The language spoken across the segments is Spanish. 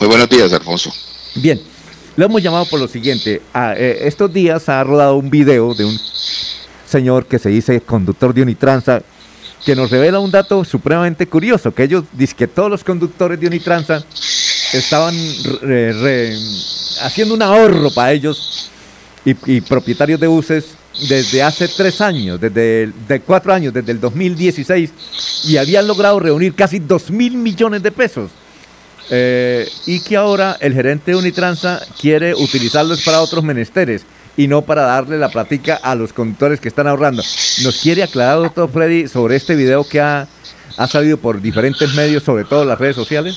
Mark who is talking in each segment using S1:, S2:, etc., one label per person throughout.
S1: Muy buenos días, Alfonso.
S2: Bien, lo hemos llamado por lo siguiente. Ah, eh, estos días ha rodado un video de un señor que se dice conductor de Unitransa que nos revela un dato supremamente curioso, que ellos dicen que todos los conductores de Unitransa estaban haciendo un ahorro para ellos y, propietarios de buses desde hace tres años, desde de cuatro años, desde el 2016, y habían logrado reunir casi dos mil millones de pesos. Eh, y que ahora el gerente de Unitransa quiere utilizarlos para otros menesteres y no para darle la plática a los conductores que están ahorrando. ¿Nos quiere aclarar, doctor Freddy, sobre este video que ha, ha salido por diferentes medios, sobre todo las redes sociales?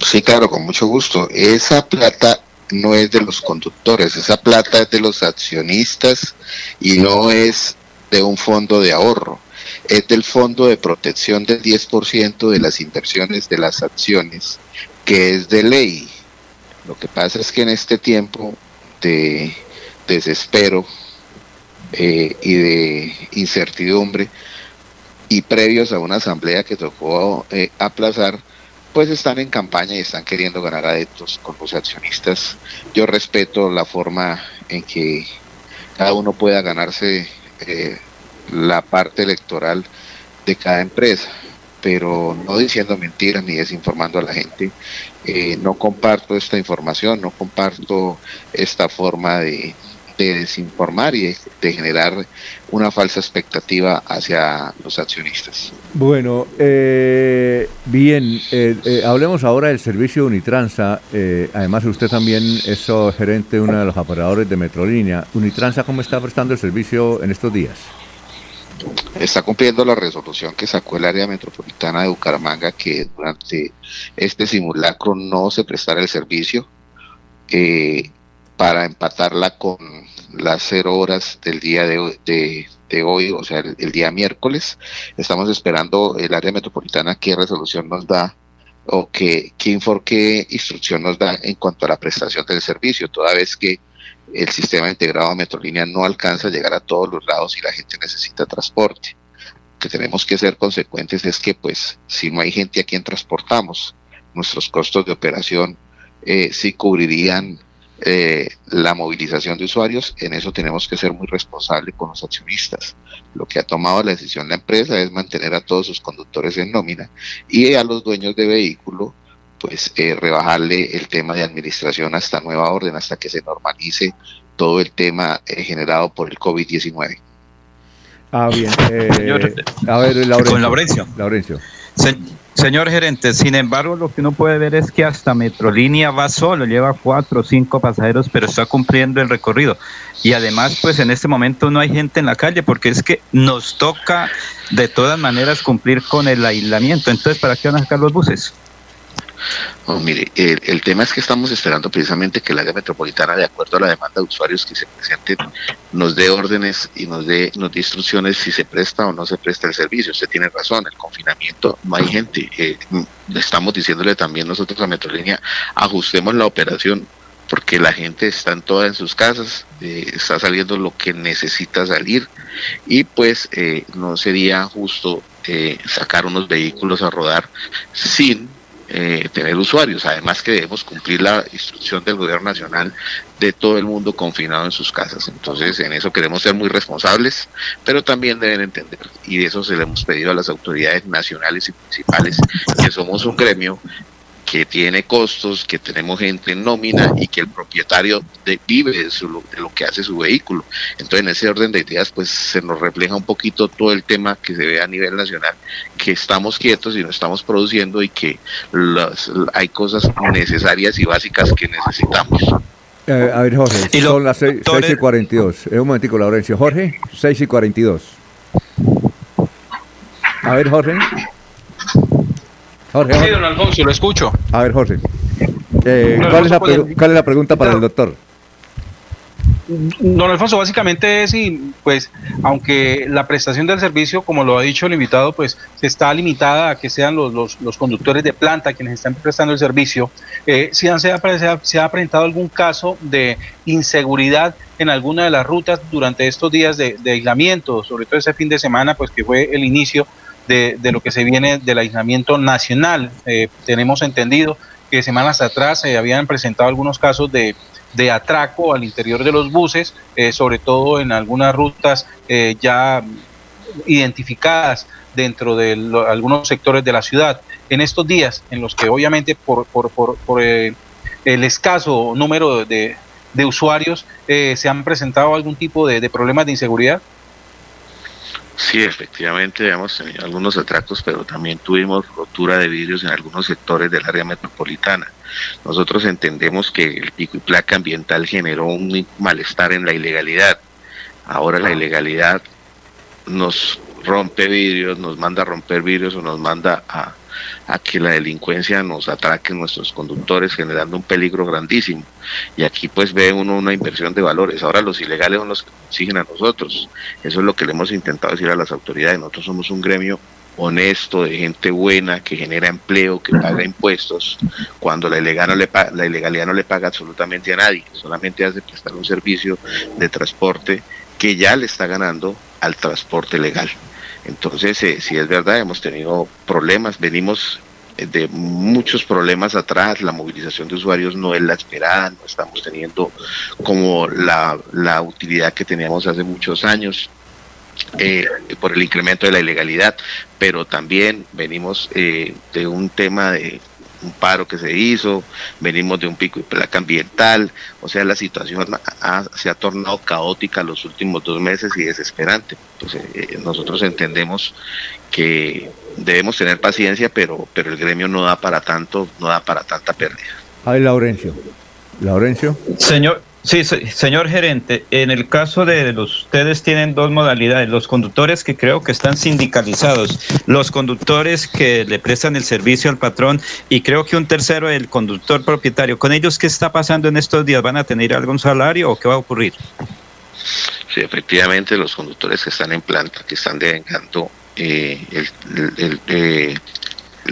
S1: Sí, claro, con mucho gusto. Esa plata no es de los conductores, esa plata es de los accionistas y no es de un fondo de ahorro, es del fondo de protección del 10% de las inversiones de las acciones, que es de ley. Lo que pasa es que en este tiempo de desespero eh, y de incertidumbre y previos a una asamblea que tocó eh, aplazar, pues están en campaña y están queriendo ganar adeptos con los accionistas. Yo respeto la forma en que cada uno pueda ganarse eh, la parte electoral de cada empresa, pero no diciendo mentiras ni desinformando a la gente. no comparto esta información, no comparto esta forma de, de desinformar y de, generar una falsa expectativa hacia los accionistas.
S2: Bueno, eh, bien, eh, eh, hablemos ahora del servicio Unitransa. además, usted también es gerente de uno de los operadores de Metrolínea. Unitransa, ¿cómo está prestando el servicio en estos días?
S1: Está cumpliendo la resolución que sacó el área metropolitana de Bucaramanga que durante este simulacro no se prestara el servicio. Eh, para empatarla con las cero horas del día de, hoy, o sea, el, día miércoles. Estamos esperando el área metropolitana qué resolución nos da o qué, qué, qué instrucción nos da en cuanto a la prestación del servicio, toda vez que el sistema integrado de Metrolínea no alcanza a llegar a todos los lados y la gente necesita transporte. Lo que tenemos que ser consecuentes es que, pues, si no hay gente a quien transportamos, nuestros costos de operación eh, sí cubrirían eh, la movilización de usuarios, en eso tenemos que ser muy responsables con los accionistas. Lo que ha tomado la decisión la empresa es mantener a todos sus conductores en nómina y a los dueños de vehículo, pues eh, rebajarle el tema de administración hasta nueva orden, hasta que se normalice todo el tema eh, generado por el COVID-19.
S2: Ah, bien. a ver, Laurencio. Laurencio.
S3: Señor gerente, sin embargo, lo que uno puede ver es que hasta Metrolínea va solo, lleva cuatro o cinco pasajeros, pero está cumpliendo el recorrido. Y además, pues en este momento no hay gente en la calle porque es que nos toca de todas maneras cumplir con el aislamiento. Entonces, ¿para qué van a sacar los buses?
S1: Oh, mire, el, tema es que estamos esperando precisamente que la área metropolitana, de acuerdo a la demanda de usuarios que se presenten, nos dé órdenes y nos dé, nos dé instrucciones si se presta o no se presta el servicio. Usted tiene razón, el confinamiento no hay gente. Eh, estamos diciéndole también nosotros a Metrolínea, ajustemos la operación porque la gente está en todas en sus casas, eh, está saliendo lo que necesita salir y pues eh, no sería justo sacar unos vehículos a rodar sin eh, tener usuarios. Además que debemos cumplir la instrucción del gobierno nacional de todo el mundo confinado en sus casas. Entonces, en eso queremos ser muy responsables, pero también deben entender, y de eso se le hemos pedido a las autoridades nacionales y municipales, que somos un gremio que tiene costos, que tenemos gente en nómina y que el propietario vive de, de, lo que hace su vehículo. Entonces, en ese orden de ideas, pues se nos refleja un poquito todo el tema que se ve a nivel nacional, que estamos quietos y no estamos produciendo y que hay cosas necesarias y básicas que necesitamos.
S2: Eh, a ver, Jorge, son las 6, y 42. Es un momentico, Laurencio. Jorge, 6 y 42. A ver, Jorge.
S4: Jorge, Sí, don Alfonso, lo escucho.
S2: A ver, Jorge. Eh, ¿cuál, es la ¿Cuál es la pregunta para el doctor?
S4: Don Alfonso, básicamente es, y pues, aunque la prestación del servicio, como lo ha dicho el invitado, pues está limitada a que sean los, los, conductores de planta quienes están prestando el servicio, eh, si se, ha, se ha presentado algún caso de inseguridad en alguna de las rutas durante estos días de, de aislamiento, sobre todo ese fin de semana, pues que fue el inicio de, lo que se viene del aislamiento nacional. Eh, tenemos entendido que semanas atrás se habían presentado algunos casos de, de atraco al interior de los buses, sobre todo en algunas rutas ya identificadas dentro de algunos sectores de la ciudad. En estos días, en los que obviamente por, por, por, el escaso número de, de usuarios eh, se han presentado algún tipo de, problemas de inseguridad?
S1: Sí, efectivamente hemos tenido algunos atracos, pero también tuvimos rotura de vidrios en algunos sectores del área metropolitana. Nosotros entendemos que el pico y placa ambiental generó un malestar en la ilegalidad. Ahora la ilegalidad nos rompe vidrios, nos manda a romper vidrios o nos manda a, a que la delincuencia nos atraque nuestros conductores generando un peligro grandísimo. Y aquí pues ve uno una inversión de valores. Ahora los ilegales son los que siguen a nosotros. Eso es lo que le hemos intentado decir a las autoridades. Nosotros somos un gremio honesto, de gente buena, que genera empleo, que paga impuestos, cuando la, ilegal no le la ilegalidad no le paga absolutamente a nadie, solamente hace prestar un servicio de transporte que ya le está ganando al transporte legal. Entonces, eh, si es verdad, hemos tenido problemas, venimos eh, de muchos problemas atrás, la movilización de usuarios no es la esperada, no estamos teniendo como la, la utilidad que teníamos hace muchos años. Eh, por el incremento de la ilegalidad, pero también venimos de un tema de un paro que se hizo, venimos de un pico y placa ambiental, o sea, la situación se ha tornado caótica los últimos dos meses y desesperante. Entonces, eh, nosotros entendemos que debemos tener paciencia, pero, pero el gremio no da para tanto, no da para tanta pérdida.
S2: Ay, Laurencio. Laurencio.
S3: Señor, Sí, señor gerente, en el caso de los, ustedes tienen dos modalidades, los conductores que creo que están sindicalizados, los conductores que le prestan el servicio al patrón y creo que un tercero el conductor propietario. ¿Con ellos qué está pasando en estos días? ¿Van a tener algún salario o qué va a ocurrir?
S1: Sí, efectivamente, los conductores que están en planta, que están devengando eh, el, eh,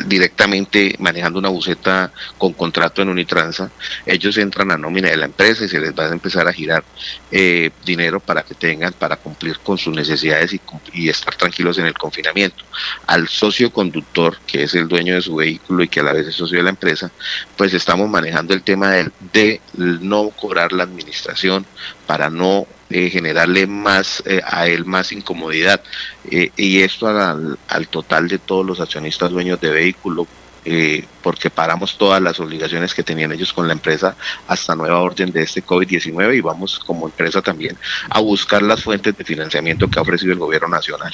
S1: directamente manejando una buceta con contrato en Unitransa, ellos entran a nómina de la empresa y se les va a empezar a girar eh, dinero para que tengan, para cumplir con sus necesidades y, estar tranquilos en el confinamiento. Al socio conductor, que es el dueño de su vehículo y que a la vez es socio de la empresa, pues estamos manejando el tema de no cobrar la administración para no eh, generarle más eh, a él más incomodidad eh, y esto al, al, total de todos los accionistas dueños de vehículo porque paramos todas las obligaciones que tenían ellos con la empresa hasta nueva orden de este COVID-19 y vamos como empresa también a buscar las fuentes de financiamiento que ha ofrecido el gobierno nacional.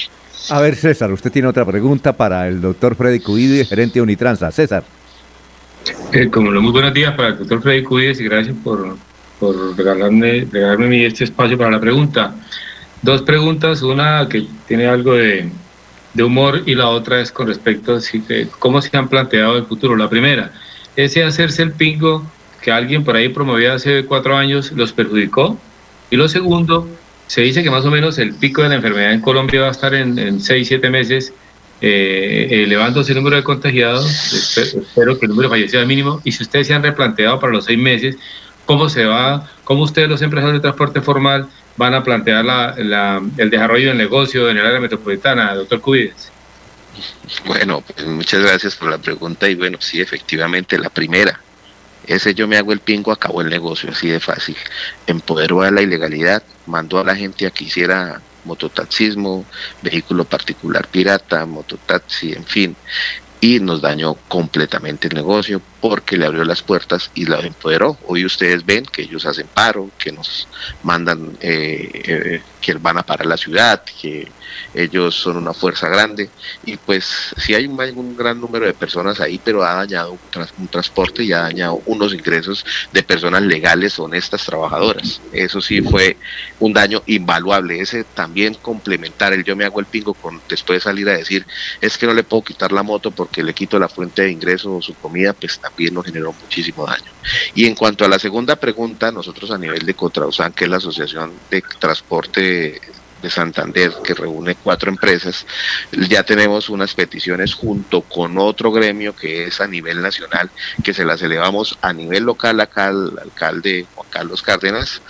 S2: A ver, César, usted tiene otra pregunta para el doctor Freddy Cuide, gerente de Unitransa. César.
S5: como lo muy buenos días para el doctor Freddy Cuides y gracias por por regalarme, regalarme este espacio para la pregunta. Dos preguntas, una que tiene algo de, humor y la otra es con respecto a cómo se han planteado el futuro. La primera, ese hacerse el pingo que alguien por ahí promovía hace cuatro años los perjudicó. Y lo segundo, se dice que más o menos el pico de la enfermedad en Colombia va a estar en, seis, siete meses, eh, elevándose el número de contagiados. Espero, que el número de fallecidos mínimo. Y si ustedes se han replanteado para los seis meses, cómo se va, cómo ustedes los empresarios de transporte formal van a plantear la, el desarrollo del negocio en el área metropolitana, doctor Cubides.
S1: Bueno, pues muchas gracias por la pregunta y bueno, sí, efectivamente, la primera, ese yo me hago el pingo, acabó el negocio, así de fácil. Empoderó a la ilegalidad, mandó a la gente a que hiciera mototaxismo, vehículo particular pirata, mototaxi, en fin, y nos dañó completamente el negocio porque le abrió las puertas y la empoderó. Hoy ustedes ven que ellos hacen paro, que nos mandan, eh, eh, que van a parar la ciudad, que ellos son una fuerza grande y pues sí hay un, gran número de personas ahí, pero ha dañado un, transporte y ha dañado unos ingresos de personas legales, honestas, trabajadoras. Eso sí fue un daño invaluable. Ese también complementar el yo me hago el pingo con después de salir a decir es que no le puedo quitar la moto porque le quito la fuente de ingreso o su comida, pues también también nos generó muchísimo daño. Y en cuanto a la segunda pregunta, nosotros a nivel de Contrausan, que es la Asociación de Transporte de Santander, que reúne cuatro empresas, ya tenemos unas peticiones junto con otro gremio que es a nivel nacional, que se las elevamos a nivel local acá al alcalde Juan Carlos Cárdenas,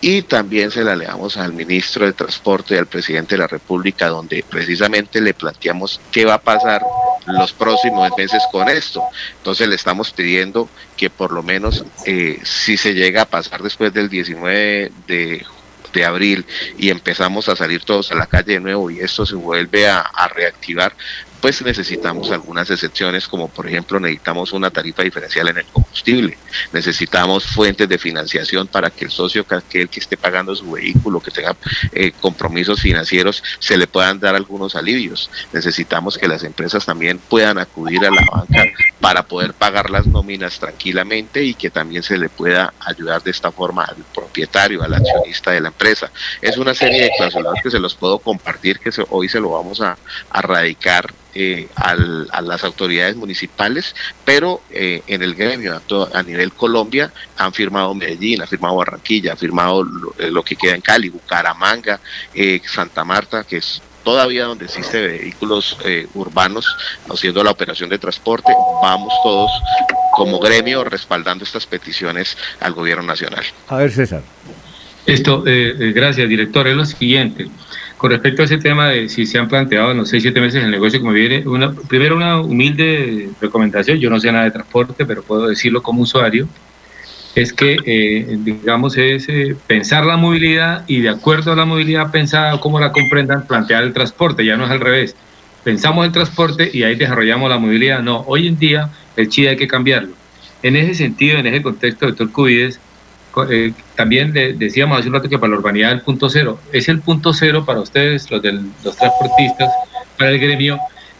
S1: y también se la leamos al ministro de Transporte y al presidente de la República, donde precisamente le planteamos qué va a pasar los próximos meses con esto. Entonces le estamos pidiendo que por lo menos eh, si se llega a pasar después del 19 de de abril y empezamos a salir todos a la calle de nuevo y esto se vuelve a, a reactivar, pues necesitamos algunas excepciones, como por ejemplo necesitamos una tarifa diferencial en el combustible, necesitamos fuentes de financiación para que el socio, que el que esté pagando su vehículo, que tenga eh, compromisos financieros, se le puedan dar algunos alivios. Necesitamos que las empresas también puedan acudir a la banca para poder pagar las nóminas tranquilamente y que también se le pueda ayudar de esta forma al propietario, al accionista de la empresa. Es una serie de clausulas que se los puedo compartir, que hoy se lo vamos a, radicar eh, al, a las autoridades municipales, pero eh, en el gremio a, nivel Colombia han firmado Medellín, ha firmado Barranquilla, ha firmado lo, eh, que queda en Cali, Bucaramanga, eh, Santa Marta, que es todavía donde existe vehículos eh, urbanos haciendo la operación de transporte, vamos todos como gremio respaldando estas peticiones al gobierno nacional.
S2: A ver, César.
S5: Esto, eh, eh, gracias, director. Es lo siguiente. Con respecto a ese tema de si se han planteado en los seis, siete meses el negocio como viene, una, primero una humilde recomendación, yo no sé nada de transporte, pero puedo decirlo como usuario, es que, eh, digamos, es eh, pensar la movilidad y de acuerdo a la movilidad pensada, como la comprendan, plantear el transporte, ya no es al revés. Pensamos el transporte y ahí desarrollamos la movilidad. No, hoy en día el CHI hay que cambiarlo. En ese sentido, en ese contexto, doctor Cubides, eh, también le decíamos hace un rato que para la urbanidad el punto cero es el punto cero para ustedes, los, del, los transportistas, para el gremio,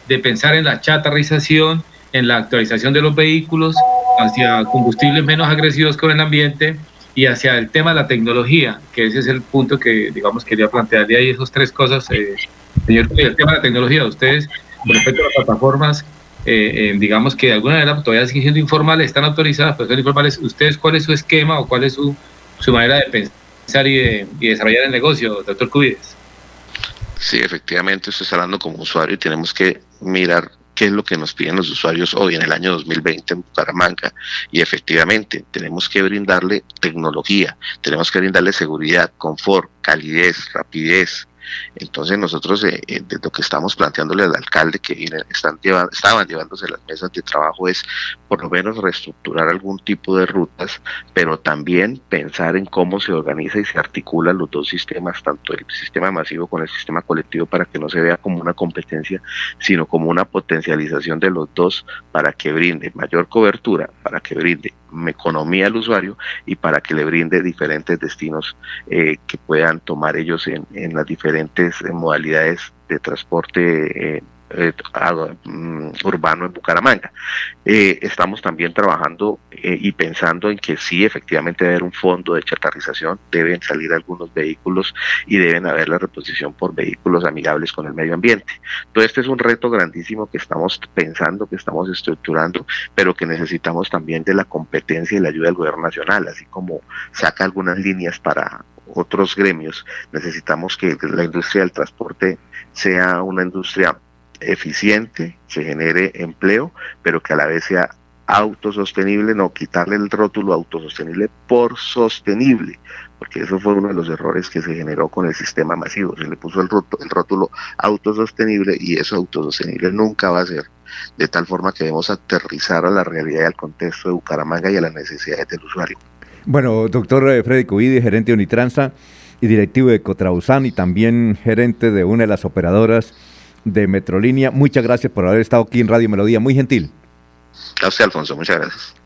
S5: de pensar en la chatarrización, en la actualización de los vehículos, hacia combustibles menos agresivos con el ambiente y hacia el tema de la tecnología, que ese es el punto que, digamos, quería plantear de ahí esas tres cosas. Eh, señor, el tema de la tecnología, ustedes, respecto a las plataformas, eh, eh, digamos que de alguna manera todavía siguen siendo informales, están autorizadas, pero son informales. ¿Ustedes cuál es su esquema o cuál es su, su manera de pensar y, de, y desarrollar el negocio, doctor Cubides?
S1: Sí, efectivamente, está hablando como usuario y tenemos que mirar qué es lo que nos piden los usuarios hoy en el año 2020 en Bucaramanga. Y efectivamente, tenemos que brindarle tecnología, tenemos que brindarle seguridad, confort, calidez, rapidez, entonces nosotros eh, eh, de lo que estamos planteándole al alcalde que están llevando, estaban llevándose las mesas de trabajo es por lo menos reestructurar algún tipo de rutas, pero también pensar en cómo se organiza y se articulan los dos sistemas, tanto el sistema masivo con el sistema colectivo, para que no se vea como una competencia, sino como una potencialización de los dos para que brinde mayor cobertura, para que brinde economía al usuario y para que le brinde diferentes destinos eh, que puedan tomar ellos en, en las diferentes eh, modalidades de transporte eh, eh, mm, urbano en Bucaramanga. Eh, estamos también trabajando eh, y pensando en que sí, efectivamente debe haber un fondo de chatarrización, deben salir algunos vehículos y deben haber la reposición por vehículos amigables con el medio ambiente. Todo este es un reto grandísimo que estamos pensando, que estamos estructurando, pero que necesitamos también de la competencia y la ayuda del gobierno nacional, así como saca algunas líneas para otros gremios, necesitamos que la industria del transporte sea una industria eficiente, se genere empleo, pero que a la vez sea autosostenible, no quitarle el rótulo autosostenible por sostenible, porque eso fue uno de los errores que se generó con el sistema masivo, se le puso el rótulo, el rótulo autosostenible y eso autosostenible nunca va a ser, de tal forma que debemos aterrizar a la realidad y al contexto de Bucaramanga y a las necesidades del usuario.
S2: Bueno, doctor eh, Freddy Cubidi, gerente de Unitransa y directivo de Cotrausán y también gerente de una de las operadoras de Metrolínea. Muchas gracias por haber estado aquí en Radio Melodía, muy gentil.
S1: Usted, Alfonso, muchas gracias.